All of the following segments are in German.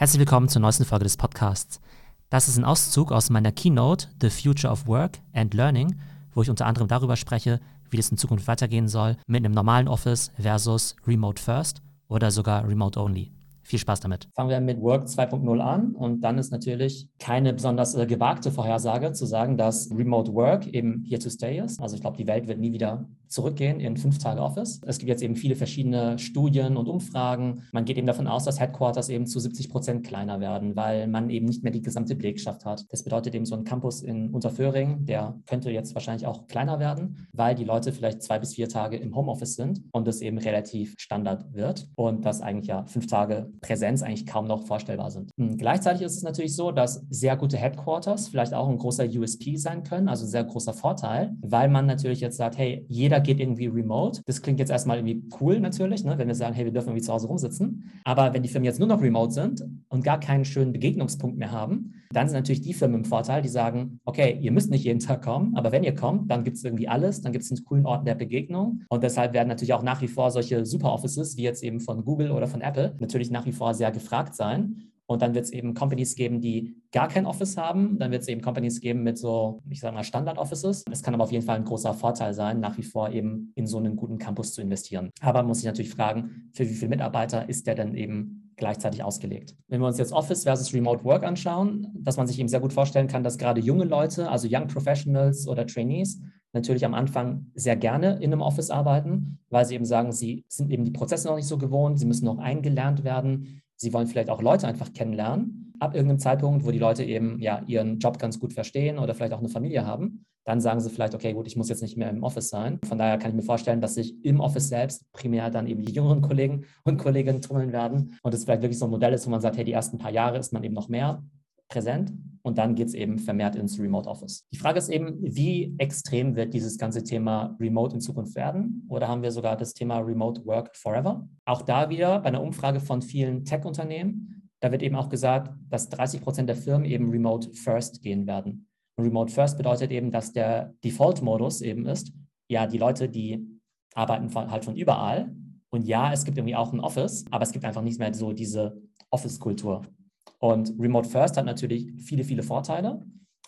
Herzlich willkommen zur neuesten Folge des Podcasts. Das ist ein Auszug aus meiner Keynote The Future of Work and Learning, wo ich unter anderem darüber spreche, wie das in Zukunft weitergehen soll mit einem normalen Office versus Remote First oder sogar Remote Only. Viel Spaß damit. Fangen wir mit Work 2.0 an und dann ist natürlich keine besonders äh, gewagte Vorhersage zu sagen, dass Remote Work eben here to stay ist. Also ich glaube, die Welt wird nie wieder zurückgehen in fünf Tage Office. Es gibt jetzt eben viele verschiedene Studien und Umfragen. Man geht eben davon aus, dass Headquarters eben zu 70 Prozent kleiner werden, weil man eben nicht mehr die gesamte Belegschaft hat. Das bedeutet eben so ein Campus in Unterföhring, der könnte jetzt wahrscheinlich auch kleiner werden, weil die Leute vielleicht zwei bis vier Tage im Homeoffice sind und es eben relativ Standard wird und dass eigentlich ja fünf Tage Präsenz eigentlich kaum noch vorstellbar sind. Hm, gleichzeitig ist es natürlich so, dass sehr gute Headquarters vielleicht auch ein großer USP sein können, also sehr großer Vorteil, weil man natürlich jetzt sagt, hey, jeder geht irgendwie remote. Das klingt jetzt erstmal irgendwie cool natürlich, ne, wenn wir sagen, hey, wir dürfen irgendwie zu Hause rumsitzen. Aber wenn die Firmen jetzt nur noch remote sind und gar keinen schönen Begegnungspunkt mehr haben, dann sind natürlich die Firmen im Vorteil, die sagen, okay, ihr müsst nicht jeden Tag kommen, aber wenn ihr kommt, dann gibt es irgendwie alles, dann gibt es einen coolen Ort der Begegnung. Und deshalb werden natürlich auch nach wie vor solche Super Offices, wie jetzt eben von Google oder von Apple, natürlich nach wie vor sehr gefragt sein. Und dann wird es eben Companies geben, die gar kein Office haben. Dann wird es eben Companies geben mit so, ich sage mal, Standard-Offices. Es kann aber auf jeden Fall ein großer Vorteil sein, nach wie vor eben in so einen guten Campus zu investieren. Aber man muss sich natürlich fragen, für wie viele Mitarbeiter ist der denn eben gleichzeitig ausgelegt. Wenn wir uns jetzt Office versus Remote Work anschauen, dass man sich eben sehr gut vorstellen kann, dass gerade junge Leute, also Young Professionals oder Trainees, natürlich am Anfang sehr gerne in einem Office arbeiten, weil sie eben sagen, sie sind eben die Prozesse noch nicht so gewohnt, sie müssen noch eingelernt werden, sie wollen vielleicht auch Leute einfach kennenlernen. Ab irgendeinem Zeitpunkt, wo die Leute eben ja ihren Job ganz gut verstehen oder vielleicht auch eine Familie haben, dann sagen sie vielleicht, okay, gut, ich muss jetzt nicht mehr im Office sein. Von daher kann ich mir vorstellen, dass sich im Office selbst primär dann eben die jüngeren Kollegen und Kolleginnen tummeln werden und es vielleicht wirklich so ein Modell ist, wo man sagt, hey, die ersten paar Jahre ist man eben noch mehr präsent und dann geht es eben vermehrt ins Remote Office. Die Frage ist eben, wie extrem wird dieses ganze Thema Remote in Zukunft werden? Oder haben wir sogar das Thema Remote Work Forever? Auch da wieder bei einer Umfrage von vielen Tech-Unternehmen, da wird eben auch gesagt, dass 30 Prozent der Firmen eben Remote First gehen werden. Remote First bedeutet eben, dass der Default-Modus eben ist, ja, die Leute, die arbeiten von, halt von überall. Und ja, es gibt irgendwie auch ein Office, aber es gibt einfach nicht mehr so diese Office-Kultur. Und Remote First hat natürlich viele, viele Vorteile.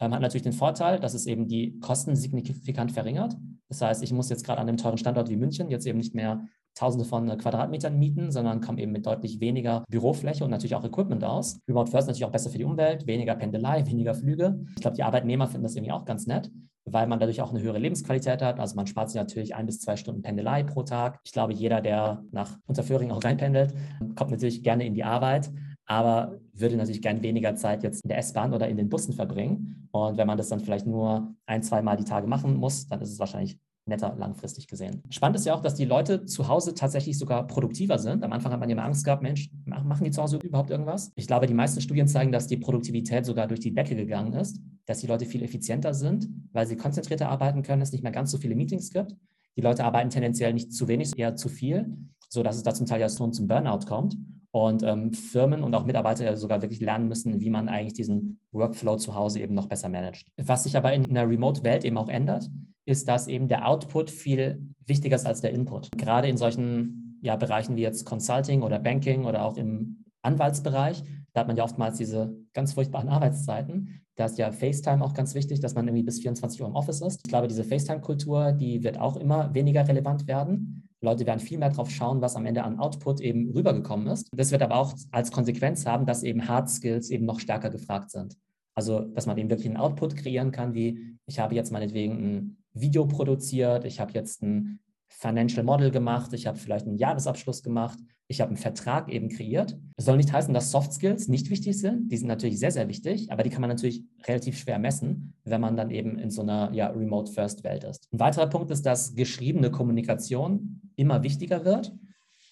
Ähm, hat natürlich den Vorteil, dass es eben die Kosten signifikant verringert. Das heißt, ich muss jetzt gerade an einem teuren Standort wie München jetzt eben nicht mehr Tausende von äh, Quadratmetern mieten, sondern kommen eben mit deutlich weniger Bürofläche und natürlich auch Equipment aus. Remote First natürlich auch besser für die Umwelt, weniger Pendelei, weniger Flüge. Ich glaube, die Arbeitnehmer finden das irgendwie auch ganz nett, weil man dadurch auch eine höhere Lebensqualität hat. Also man spart sich natürlich ein bis zwei Stunden Pendelei pro Tag. Ich glaube, jeder, der nach Unterföhring auch reinpendelt, kommt natürlich gerne in die Arbeit aber würde natürlich gern weniger Zeit jetzt in der S-Bahn oder in den Bussen verbringen. Und wenn man das dann vielleicht nur ein, zwei Mal die Tage machen muss, dann ist es wahrscheinlich netter langfristig gesehen. Spannend ist ja auch, dass die Leute zu Hause tatsächlich sogar produktiver sind. Am Anfang hat man ja immer Angst gehabt, Mensch, machen die zu Hause überhaupt irgendwas? Ich glaube, die meisten Studien zeigen, dass die Produktivität sogar durch die Decke gegangen ist, dass die Leute viel effizienter sind, weil sie konzentrierter arbeiten können, es nicht mehr ganz so viele Meetings gibt. Die Leute arbeiten tendenziell nicht zu wenig, eher zu viel, sodass es da zum Teil ja schon zum Burnout kommt. Und ähm, Firmen und auch Mitarbeiter sogar wirklich lernen müssen, wie man eigentlich diesen Workflow zu Hause eben noch besser managt. Was sich aber in einer Remote-Welt eben auch ändert, ist, dass eben der Output viel wichtiger ist als der Input. Gerade in solchen ja, Bereichen wie jetzt Consulting oder Banking oder auch im Anwaltsbereich, da hat man ja oftmals diese ganz furchtbaren Arbeitszeiten. Da ist ja FaceTime auch ganz wichtig, dass man irgendwie bis 24 Uhr im Office ist. Ich glaube, diese FaceTime-Kultur, die wird auch immer weniger relevant werden. Leute werden viel mehr darauf schauen, was am Ende an Output eben rübergekommen ist. Das wird aber auch als Konsequenz haben, dass eben Hard Skills eben noch stärker gefragt sind. Also, dass man eben wirklich einen Output kreieren kann, wie ich habe jetzt meinetwegen ein Video produziert, ich habe jetzt ein Financial Model gemacht, ich habe vielleicht einen Jahresabschluss gemacht, ich habe einen Vertrag eben kreiert. Das soll nicht heißen, dass Soft Skills nicht wichtig sind. Die sind natürlich sehr, sehr wichtig, aber die kann man natürlich relativ schwer messen, wenn man dann eben in so einer ja, Remote-First-Welt ist. Ein weiterer Punkt ist, dass geschriebene Kommunikation immer wichtiger wird.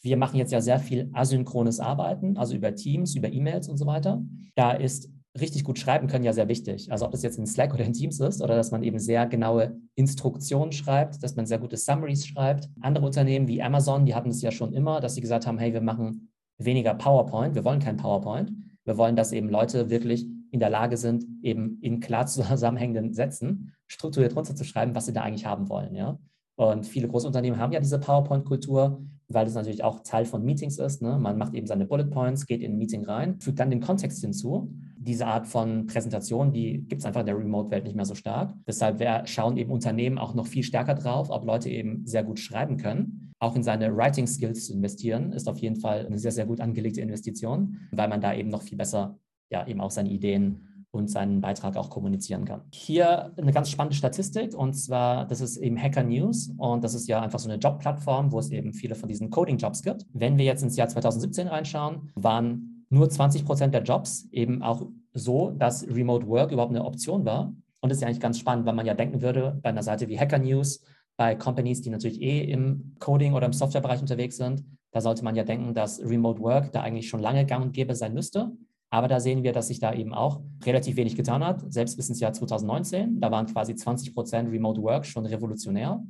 Wir machen jetzt ja sehr viel asynchrones Arbeiten, also über Teams, über E-Mails und so weiter. Da ist richtig gut schreiben können, ja sehr wichtig. Also ob das jetzt in Slack oder in Teams ist oder dass man eben sehr genaue Instruktionen schreibt, dass man sehr gute Summaries schreibt. Andere Unternehmen wie Amazon, die hatten es ja schon immer, dass sie gesagt haben, hey, wir machen weniger PowerPoint, wir wollen kein PowerPoint. Wir wollen, dass eben Leute wirklich in der Lage sind, eben in klar zusammenhängenden Sätzen strukturiert runterzuschreiben, was sie da eigentlich haben wollen. Ja? Und viele große Unternehmen haben ja diese PowerPoint-Kultur. Weil es natürlich auch Teil von Meetings ist. Ne? Man macht eben seine Bullet Points, geht in ein Meeting rein, fügt dann den Kontext hinzu. Diese Art von Präsentation, die gibt es einfach in der Remote-Welt nicht mehr so stark. Deshalb schauen eben Unternehmen auch noch viel stärker drauf, ob Leute eben sehr gut schreiben können. Auch in seine Writing-Skills zu investieren, ist auf jeden Fall eine sehr, sehr gut angelegte Investition, weil man da eben noch viel besser ja eben auch seine Ideen und seinen Beitrag auch kommunizieren kann. Hier eine ganz spannende Statistik und zwar, das ist eben Hacker News und das ist ja einfach so eine Jobplattform, wo es eben viele von diesen Coding-Jobs gibt. Wenn wir jetzt ins Jahr 2017 reinschauen, waren nur 20 Prozent der Jobs eben auch so, dass Remote Work überhaupt eine Option war. Und das ist ja eigentlich ganz spannend, weil man ja denken würde, bei einer Seite wie Hacker News, bei Companies, die natürlich eh im Coding oder im Softwarebereich unterwegs sind, da sollte man ja denken, dass Remote Work da eigentlich schon lange gang und gäbe sein müsste. Aber da sehen wir, dass sich da eben auch relativ wenig getan hat, selbst bis ins Jahr 2019. Da waren quasi 20 Prozent Remote Work schon revolutionär.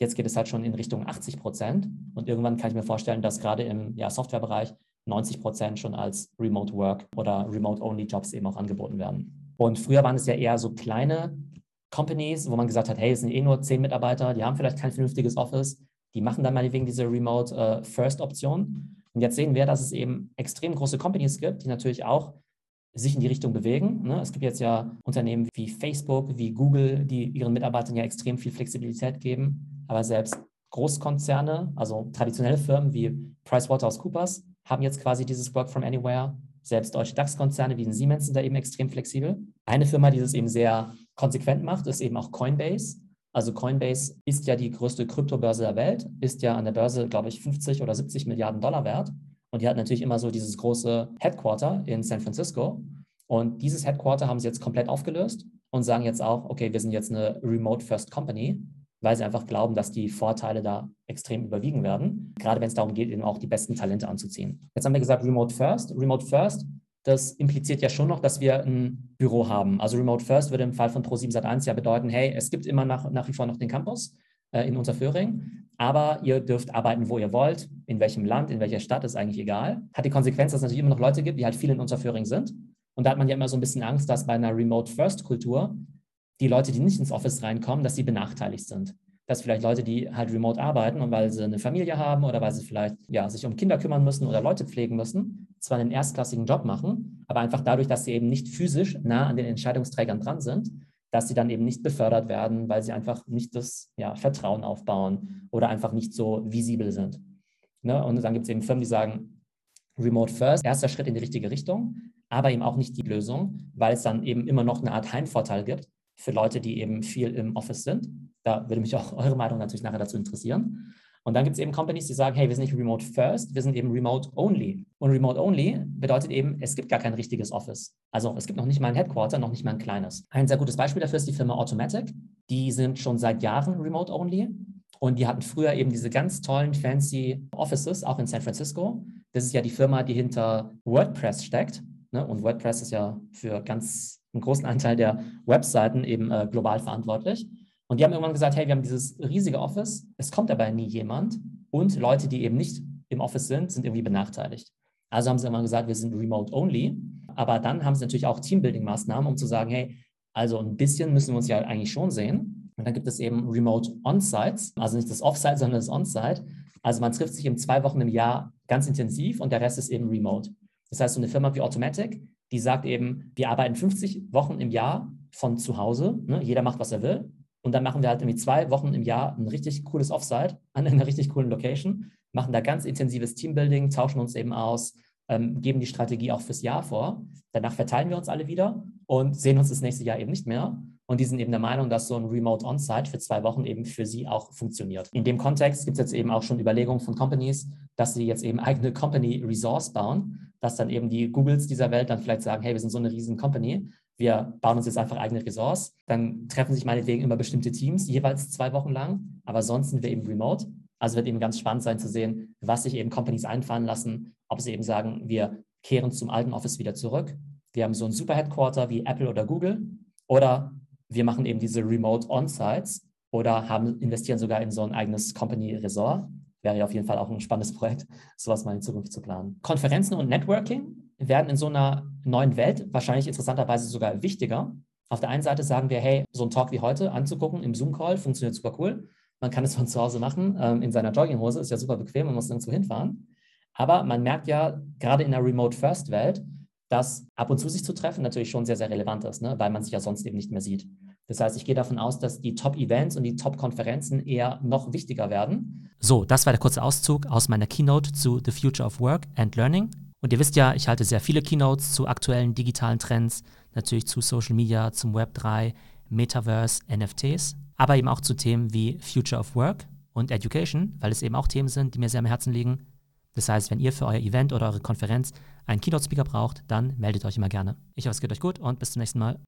Jetzt geht es halt schon in Richtung 80 Prozent. Und irgendwann kann ich mir vorstellen, dass gerade im ja, Softwarebereich 90 Prozent schon als Remote Work oder Remote-Only-Jobs eben auch angeboten werden. Und früher waren es ja eher so kleine Companies, wo man gesagt hat, hey, es sind eh nur zehn Mitarbeiter, die haben vielleicht kein vernünftiges Office, die machen dann meinetwegen diese Remote-First-Option. Und jetzt sehen wir, dass es eben extrem große Companies gibt, die natürlich auch sich in die Richtung bewegen. Ne? Es gibt jetzt ja Unternehmen wie Facebook, wie Google, die ihren Mitarbeitern ja extrem viel Flexibilität geben. Aber selbst Großkonzerne, also traditionelle Firmen wie PricewaterhouseCoopers, haben jetzt quasi dieses Work from Anywhere. Selbst deutsche DAX-Konzerne wie Siemens sind da eben extrem flexibel. Eine Firma, die das eben sehr konsequent macht, ist eben auch Coinbase. Also Coinbase ist ja die größte Kryptobörse der Welt, ist ja an der Börse, glaube ich, 50 oder 70 Milliarden Dollar wert. Und die hat natürlich immer so dieses große Headquarter in San Francisco. Und dieses Headquarter haben sie jetzt komplett aufgelöst und sagen jetzt auch, okay, wir sind jetzt eine Remote First Company, weil sie einfach glauben, dass die Vorteile da extrem überwiegen werden, gerade wenn es darum geht, eben auch die besten Talente anzuziehen. Jetzt haben wir gesagt Remote First. Remote First das impliziert ja schon noch, dass wir ein Büro haben. Also Remote First würde im Fall von Pro7 Sat1 ja bedeuten, hey, es gibt immer nach, nach wie vor noch den Campus äh, in Unterföhring, aber ihr dürft arbeiten, wo ihr wollt, in welchem Land, in welcher Stadt, ist eigentlich egal. Hat die Konsequenz, dass es natürlich immer noch Leute gibt, die halt viel in Unterföhring sind. Und da hat man ja immer so ein bisschen Angst, dass bei einer Remote First Kultur die Leute, die nicht ins Office reinkommen, dass sie benachteiligt sind dass vielleicht Leute, die halt remote arbeiten und weil sie eine Familie haben oder weil sie vielleicht ja, sich um Kinder kümmern müssen oder Leute pflegen müssen, zwar einen erstklassigen Job machen, aber einfach dadurch, dass sie eben nicht physisch nah an den Entscheidungsträgern dran sind, dass sie dann eben nicht befördert werden, weil sie einfach nicht das ja, Vertrauen aufbauen oder einfach nicht so visibel sind. Ne? Und dann gibt es eben Firmen, die sagen, Remote First, erster Schritt in die richtige Richtung, aber eben auch nicht die Lösung, weil es dann eben immer noch eine Art Heimvorteil gibt für Leute, die eben viel im Office sind. Da würde mich auch eure Meinung natürlich nachher dazu interessieren. Und dann gibt es eben Companies, die sagen, hey, wir sind nicht Remote First, wir sind eben Remote Only. Und Remote Only bedeutet eben, es gibt gar kein richtiges Office. Also es gibt noch nicht mal ein Headquarter, noch nicht mal ein kleines. Ein sehr gutes Beispiel dafür ist die Firma Automatic. Die sind schon seit Jahren Remote Only. Und die hatten früher eben diese ganz tollen, fancy Offices, auch in San Francisco. Das ist ja die Firma, die hinter WordPress steckt. Ne? Und WordPress ist ja für ganz einen großen Anteil der Webseiten eben äh, global verantwortlich. Und die haben irgendwann gesagt, hey, wir haben dieses riesige Office, es kommt dabei nie jemand und Leute, die eben nicht im Office sind, sind irgendwie benachteiligt. Also haben sie irgendwann gesagt, wir sind remote only. Aber dann haben sie natürlich auch Teambuilding-Maßnahmen, um zu sagen, hey, also ein bisschen müssen wir uns ja eigentlich schon sehen. Und dann gibt es eben Remote On-Sites, also nicht das Off-Site, sondern das On-Site. Also man trifft sich eben zwei Wochen im Jahr ganz intensiv und der Rest ist eben remote. Das heißt, so eine Firma wie Automatic, die sagt eben, wir arbeiten 50 Wochen im Jahr von zu Hause. Ne? Jeder macht, was er will. Und dann machen wir halt irgendwie zwei Wochen im Jahr ein richtig cooles Offsite an einer richtig coolen Location, machen da ganz intensives Teambuilding, tauschen uns eben aus, ähm, geben die Strategie auch fürs Jahr vor. Danach verteilen wir uns alle wieder und sehen uns das nächste Jahr eben nicht mehr. Und die sind eben der Meinung, dass so ein Remote On-Site für zwei Wochen eben für sie auch funktioniert. In dem Kontext gibt es jetzt eben auch schon Überlegungen von Companies, dass sie jetzt eben eigene Company Resource bauen, dass dann eben die Googles dieser Welt dann vielleicht sagen, hey, wir sind so eine riesen Company, wir bauen uns jetzt einfach eigene Ressorts. Dann treffen sich meinetwegen immer bestimmte Teams, jeweils zwei Wochen lang, aber sonst sind wir eben remote. Also wird eben ganz spannend sein zu sehen, was sich eben Companies einfallen lassen, ob sie eben sagen, wir kehren zum alten Office wieder zurück. Wir haben so ein Super Headquarter wie Apple oder Google oder wir machen eben diese Remote On-Sites oder haben, investieren sogar in so ein eigenes Company Resort. Wäre ja auf jeden Fall auch ein spannendes Projekt, sowas mal in Zukunft zu planen. Konferenzen und Networking werden in so einer neuen Welt wahrscheinlich interessanterweise sogar wichtiger. Auf der einen Seite sagen wir, hey, so ein Talk wie heute anzugucken im Zoom-Call funktioniert super cool. Man kann es von zu Hause machen, ähm, in seiner Jogginghose, ist ja super bequem, man muss nirgendwo hinfahren. Aber man merkt ja gerade in der Remote-First-Welt, dass ab und zu sich zu treffen natürlich schon sehr, sehr relevant ist, ne? weil man sich ja sonst eben nicht mehr sieht. Das heißt, ich gehe davon aus, dass die Top-Events und die Top-Konferenzen eher noch wichtiger werden. So, das war der kurze Auszug aus meiner Keynote zu The Future of Work and Learning. Und ihr wisst ja, ich halte sehr viele Keynotes zu aktuellen digitalen Trends, natürlich zu Social Media, zum Web 3, Metaverse, NFTs, aber eben auch zu Themen wie Future of Work und Education, weil es eben auch Themen sind, die mir sehr am Herzen liegen. Das heißt, wenn ihr für euer Event oder eure Konferenz einen Keynote-Speaker braucht, dann meldet euch immer gerne. Ich hoffe, es geht euch gut und bis zum nächsten Mal.